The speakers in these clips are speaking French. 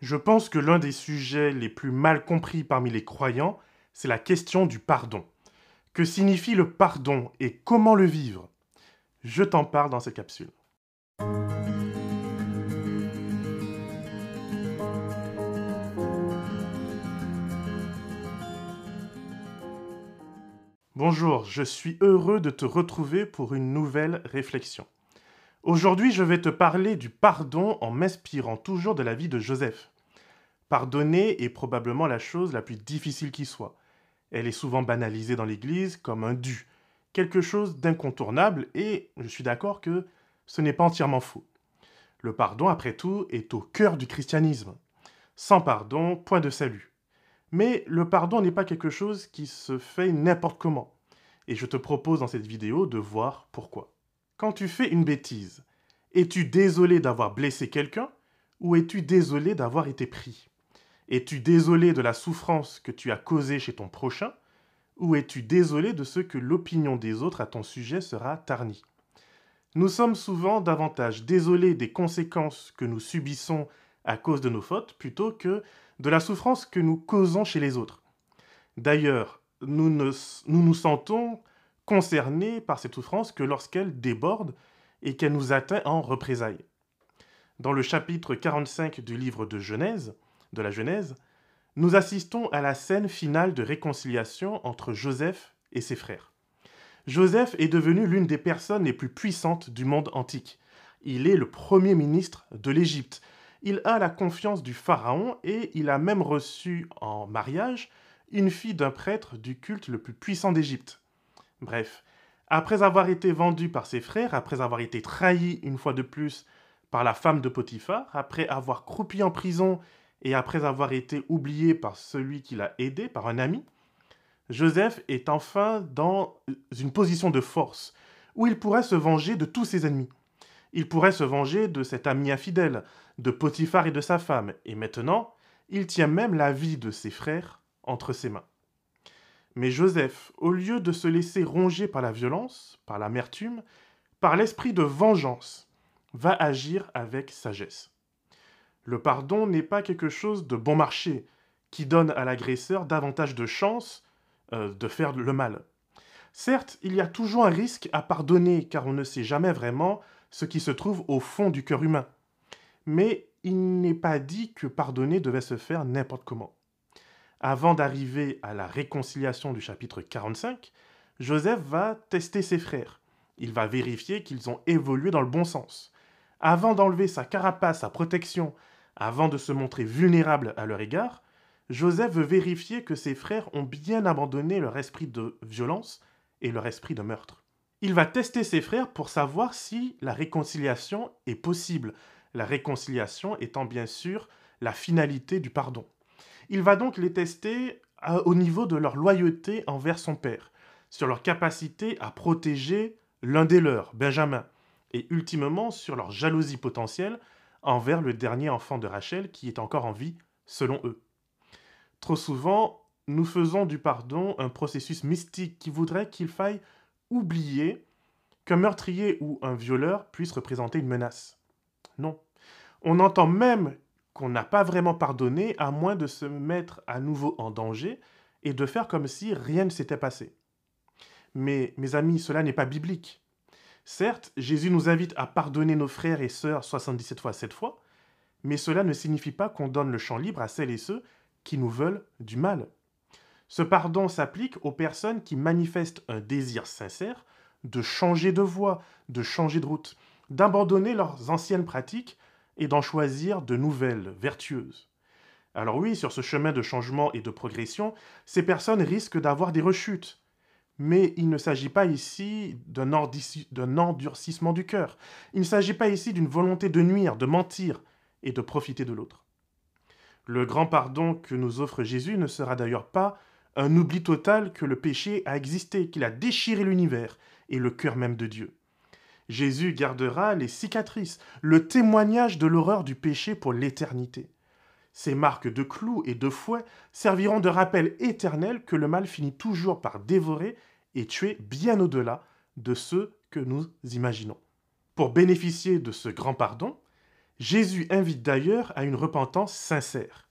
Je pense que l'un des sujets les plus mal compris parmi les croyants, c'est la question du pardon. Que signifie le pardon et comment le vivre? Je t'en parle dans cette capsule. Bonjour, je suis heureux de te retrouver pour une nouvelle réflexion. Aujourd'hui, je vais te parler du pardon en m'inspirant toujours de la vie de Joseph. Pardonner est probablement la chose la plus difficile qui soit. Elle est souvent banalisée dans l'Église comme un dû, quelque chose d'incontournable, et je suis d'accord que ce n'est pas entièrement faux. Le pardon, après tout, est au cœur du christianisme. Sans pardon, point de salut. Mais le pardon n'est pas quelque chose qui se fait n'importe comment. Et je te propose dans cette vidéo de voir pourquoi. Quand tu fais une bêtise, es-tu désolé d'avoir blessé quelqu'un ou es-tu désolé d'avoir été pris? Es-tu désolé de la souffrance que tu as causée chez ton prochain ou es-tu désolé de ce que l'opinion des autres à ton sujet sera tarnie? Nous sommes souvent davantage désolés des conséquences que nous subissons à cause de nos fautes plutôt que de la souffrance que nous causons chez les autres. D'ailleurs, nous, nous nous sentons concernés par cette souffrance que lorsqu'elle déborde et qu'elle nous atteint en représailles. Dans le chapitre 45 du livre de Genèse, de la Genèse, nous assistons à la scène finale de réconciliation entre Joseph et ses frères. Joseph est devenu l'une des personnes les plus puissantes du monde antique. Il est le premier ministre de l'Égypte. Il a la confiance du Pharaon et il a même reçu en mariage une fille d'un prêtre du culte le plus puissant d'Égypte. Bref, après avoir été vendu par ses frères, après avoir été trahi une fois de plus par la femme de Potiphar, après avoir croupi en prison et après avoir été oublié par celui qui l'a aidé, par un ami, Joseph est enfin dans une position de force où il pourrait se venger de tous ses ennemis. Il pourrait se venger de cet ami infidèle, de Potiphar et de sa femme, et maintenant, il tient même la vie de ses frères entre ses mains. Mais Joseph, au lieu de se laisser ronger par la violence, par l'amertume, par l'esprit de vengeance, va agir avec sagesse. Le pardon n'est pas quelque chose de bon marché qui donne à l'agresseur davantage de chances euh, de faire le mal. Certes, il y a toujours un risque à pardonner car on ne sait jamais vraiment ce qui se trouve au fond du cœur humain. Mais il n'est pas dit que pardonner devait se faire n'importe comment. Avant d'arriver à la réconciliation du chapitre 45, Joseph va tester ses frères. Il va vérifier qu'ils ont évolué dans le bon sens. Avant d'enlever sa carapace, sa protection, avant de se montrer vulnérable à leur égard, Joseph veut vérifier que ses frères ont bien abandonné leur esprit de violence et leur esprit de meurtre. Il va tester ses frères pour savoir si la réconciliation est possible, la réconciliation étant bien sûr la finalité du pardon. Il va donc les tester au niveau de leur loyauté envers son père, sur leur capacité à protéger l'un des leurs, Benjamin, et ultimement sur leur jalousie potentielle envers le dernier enfant de Rachel qui est encore en vie, selon eux. Trop souvent, nous faisons du pardon un processus mystique qui voudrait qu'il faille oublier qu'un meurtrier ou un violeur puisse représenter une menace. Non. On entend même qu'on n'a pas vraiment pardonné à moins de se mettre à nouveau en danger et de faire comme si rien ne s'était passé. Mais, mes amis, cela n'est pas biblique. Certes, Jésus nous invite à pardonner nos frères et sœurs 77 fois 7 fois, mais cela ne signifie pas qu'on donne le champ libre à celles et ceux qui nous veulent du mal. Ce pardon s'applique aux personnes qui manifestent un désir sincère de changer de voie, de changer de route, d'abandonner leurs anciennes pratiques et d'en choisir de nouvelles, vertueuses. Alors oui, sur ce chemin de changement et de progression, ces personnes risquent d'avoir des rechutes, mais il ne s'agit pas ici d'un endurcissement du cœur. Il ne s'agit pas ici d'une volonté de nuire, de mentir et de profiter de l'autre. Le grand pardon que nous offre Jésus ne sera d'ailleurs pas un oubli total que le péché a existé, qu'il a déchiré l'univers et le cœur même de Dieu. Jésus gardera les cicatrices, le témoignage de l'horreur du péché pour l'éternité. Ces marques de clous et de fouet serviront de rappel éternel que le mal finit toujours par dévorer et tuer bien au-delà de ceux que nous imaginons. Pour bénéficier de ce grand pardon, Jésus invite d'ailleurs à une repentance sincère.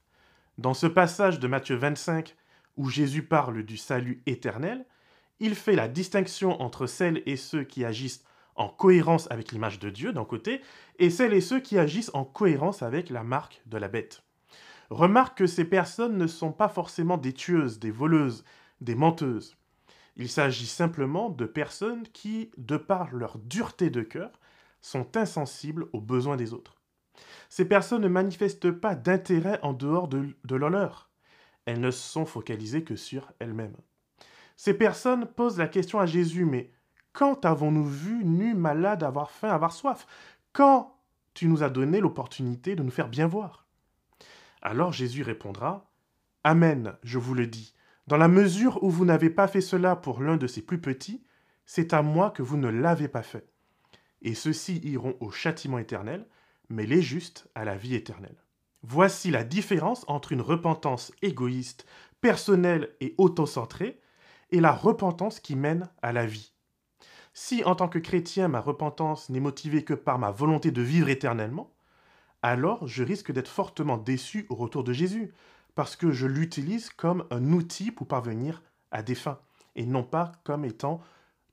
Dans ce passage de Matthieu 25, où Jésus parle du salut éternel, il fait la distinction entre celles et ceux qui agissent en cohérence avec l'image de Dieu d'un côté, et celles et ceux qui agissent en cohérence avec la marque de la bête. Remarque que ces personnes ne sont pas forcément des tueuses, des voleuses, des menteuses. Il s'agit simplement de personnes qui, de par leur dureté de cœur, sont insensibles aux besoins des autres. Ces personnes ne manifestent pas d'intérêt en dehors de, de leur Elles ne sont focalisées que sur elles-mêmes. Ces personnes posent la question à Jésus, mais quand avons-nous vu nu, malade, avoir faim, avoir soif? Quand tu nous as donné l'opportunité de nous faire bien voir? Alors Jésus répondra, Amen, je vous le dis, dans la mesure où vous n'avez pas fait cela pour l'un de ces plus petits, c'est à moi que vous ne l'avez pas fait. Et ceux-ci iront au châtiment éternel, mais les justes à la vie éternelle. Voici la différence entre une repentance égoïste, personnelle et autocentrée, et la repentance qui mène à la vie. Si en tant que chrétien ma repentance n'est motivée que par ma volonté de vivre éternellement, alors je risque d'être fortement déçu au retour de Jésus, parce que je l'utilise comme un outil pour parvenir à des fins, et non pas comme étant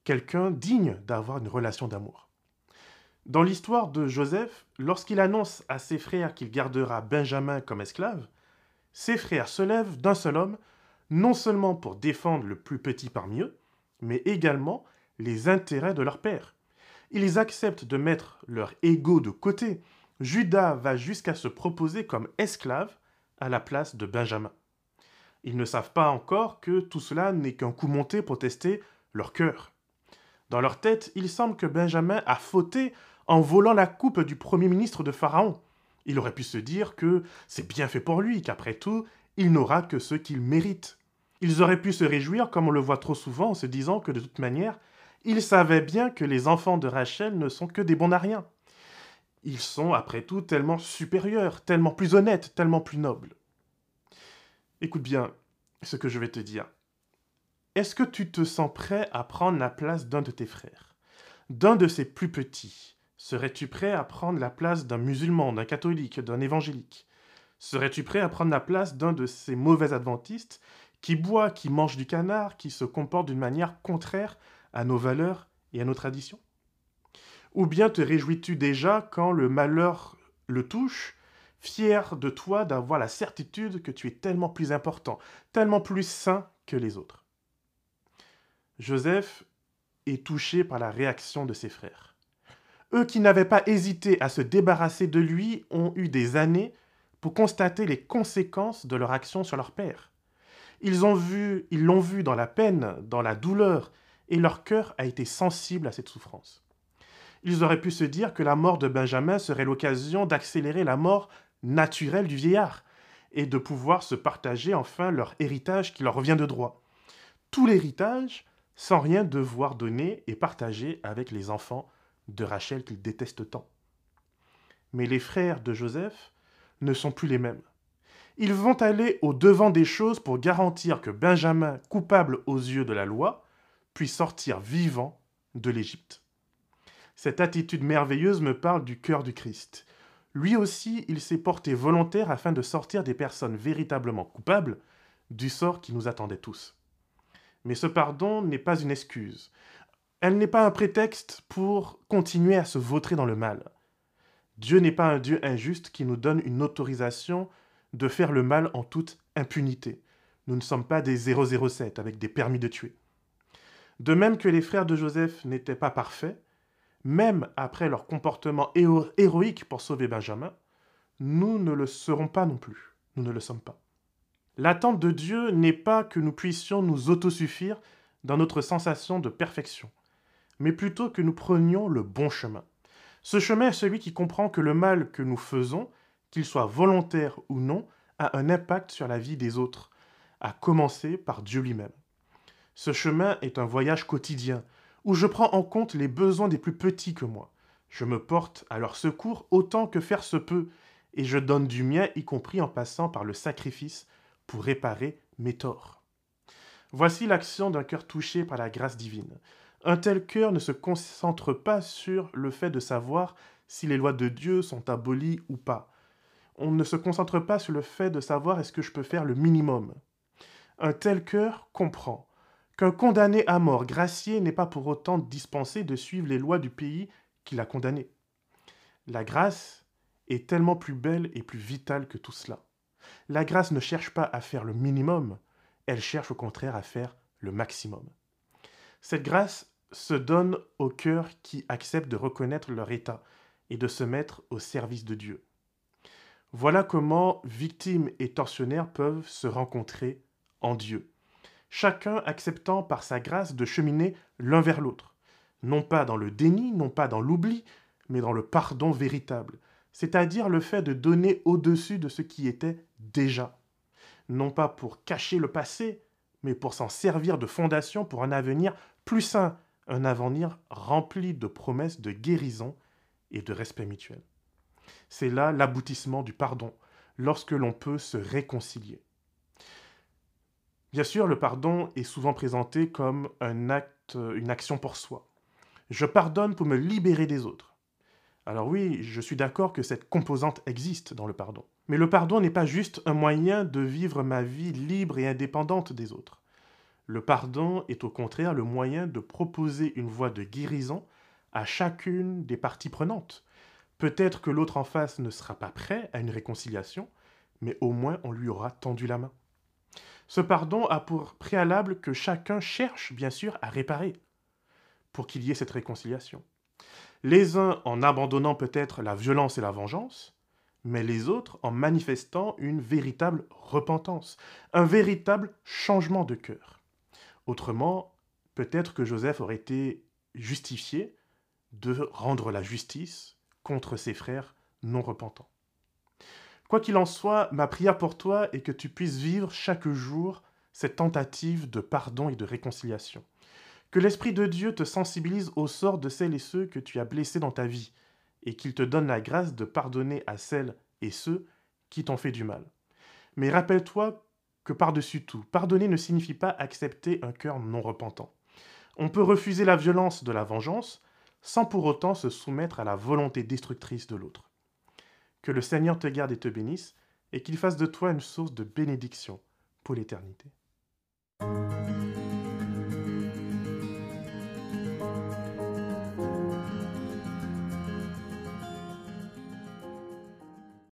quelqu'un digne d'avoir une relation d'amour. Dans l'histoire de Joseph, lorsqu'il annonce à ses frères qu'il gardera Benjamin comme esclave, ses frères se lèvent d'un seul homme, non seulement pour défendre le plus petit parmi eux, mais également les intérêts de leur père. Ils acceptent de mettre leur ego de côté. Judas va jusqu'à se proposer comme esclave à la place de Benjamin. Ils ne savent pas encore que tout cela n'est qu'un coup monté pour tester leur cœur. Dans leur tête, il semble que Benjamin a fauté en volant la coupe du premier ministre de Pharaon. Il aurait pu se dire que c'est bien fait pour lui, qu'après tout, il n'aura que ce qu'il mérite. Ils auraient pu se réjouir, comme on le voit trop souvent, en se disant que de toute manière, ils savaient bien que les enfants de Rachel ne sont que des bons à. Ils sont, après tout, tellement supérieurs, tellement plus honnêtes, tellement plus nobles. Écoute bien ce que je vais te dire. Est-ce que tu te sens prêt à prendre la place d'un de tes frères, d'un de ses plus petits? Serais-tu prêt à prendre la place d'un musulman, d'un catholique, d'un évangélique? Serais-tu prêt à prendre la place d'un de ces mauvais adventistes qui boit, qui mange du canard, qui se comporte d'une manière contraire à nos valeurs et à nos traditions? Ou bien te réjouis-tu déjà quand le malheur le touche, fier de toi d'avoir la certitude que tu es tellement plus important, tellement plus saint que les autres? Joseph est touché par la réaction de ses frères. Eux qui n'avaient pas hésité à se débarrasser de lui ont eu des années pour constater les conséquences de leur action sur leur père. Ils ont vu, ils l'ont vu dans la peine, dans la douleur, et leur cœur a été sensible à cette souffrance ils auraient pu se dire que la mort de Benjamin serait l'occasion d'accélérer la mort naturelle du vieillard et de pouvoir se partager enfin leur héritage qui leur revient de droit. Tout l'héritage sans rien devoir donner et partager avec les enfants de Rachel qu'ils détestent tant. Mais les frères de Joseph ne sont plus les mêmes. Ils vont aller au devant des choses pour garantir que Benjamin, coupable aux yeux de la loi, puisse sortir vivant de l'Égypte. Cette attitude merveilleuse me parle du cœur du Christ. Lui aussi, il s'est porté volontaire afin de sortir des personnes véritablement coupables du sort qui nous attendait tous. Mais ce pardon n'est pas une excuse. Elle n'est pas un prétexte pour continuer à se vautrer dans le mal. Dieu n'est pas un Dieu injuste qui nous donne une autorisation de faire le mal en toute impunité. Nous ne sommes pas des 007 avec des permis de tuer. De même que les frères de Joseph n'étaient pas parfaits, même après leur comportement héroïque pour sauver Benjamin, nous ne le serons pas non plus. Nous ne le sommes pas. L'attente de Dieu n'est pas que nous puissions nous autosuffire dans notre sensation de perfection, mais plutôt que nous prenions le bon chemin. Ce chemin est celui qui comprend que le mal que nous faisons, qu'il soit volontaire ou non, a un impact sur la vie des autres, à commencer par Dieu lui-même. Ce chemin est un voyage quotidien, où je prends en compte les besoins des plus petits que moi. Je me porte à leur secours autant que faire se peut, et je donne du mien, y compris en passant par le sacrifice, pour réparer mes torts. Voici l'action d'un cœur touché par la grâce divine. Un tel cœur ne se concentre pas sur le fait de savoir si les lois de Dieu sont abolies ou pas. On ne se concentre pas sur le fait de savoir est-ce que je peux faire le minimum. Un tel cœur comprend qu'un condamné à mort gracié n'est pas pour autant dispensé de suivre les lois du pays qu'il a condamné. La grâce est tellement plus belle et plus vitale que tout cela. La grâce ne cherche pas à faire le minimum, elle cherche au contraire à faire le maximum. Cette grâce se donne aux cœurs qui acceptent de reconnaître leur état et de se mettre au service de Dieu. Voilà comment victimes et tortionnaires peuvent se rencontrer en Dieu, chacun acceptant par sa grâce de cheminer l'un vers l'autre, non pas dans le déni, non pas dans l'oubli, mais dans le pardon véritable, c'est-à-dire le fait de donner au-dessus de ce qui était déjà, non pas pour cacher le passé, mais pour s'en servir de fondation pour un avenir plus sain, un avenir rempli de promesses de guérison et de respect mutuel. C'est là l'aboutissement du pardon, lorsque l'on peut se réconcilier. Bien sûr, le pardon est souvent présenté comme un acte, une action pour soi. Je pardonne pour me libérer des autres. Alors oui, je suis d'accord que cette composante existe dans le pardon. Mais le pardon n'est pas juste un moyen de vivre ma vie libre et indépendante des autres. Le pardon est au contraire le moyen de proposer une voie de guérison à chacune des parties prenantes. Peut-être que l'autre en face ne sera pas prêt à une réconciliation, mais au moins on lui aura tendu la main. Ce pardon a pour préalable que chacun cherche, bien sûr, à réparer pour qu'il y ait cette réconciliation. Les uns en abandonnant peut-être la violence et la vengeance, mais les autres en manifestant une véritable repentance, un véritable changement de cœur. Autrement, peut-être que Joseph aurait été justifié de rendre la justice contre ses frères non repentants. Quoi qu'il en soit, ma prière pour toi est que tu puisses vivre chaque jour cette tentative de pardon et de réconciliation. Que l'Esprit de Dieu te sensibilise au sort de celles et ceux que tu as blessés dans ta vie, et qu'il te donne la grâce de pardonner à celles et ceux qui t'ont fait du mal. Mais rappelle-toi que par-dessus tout, pardonner ne signifie pas accepter un cœur non repentant. On peut refuser la violence de la vengeance sans pour autant se soumettre à la volonté destructrice de l'autre. Que le Seigneur te garde et te bénisse, et qu'il fasse de toi une source de bénédiction pour l'éternité.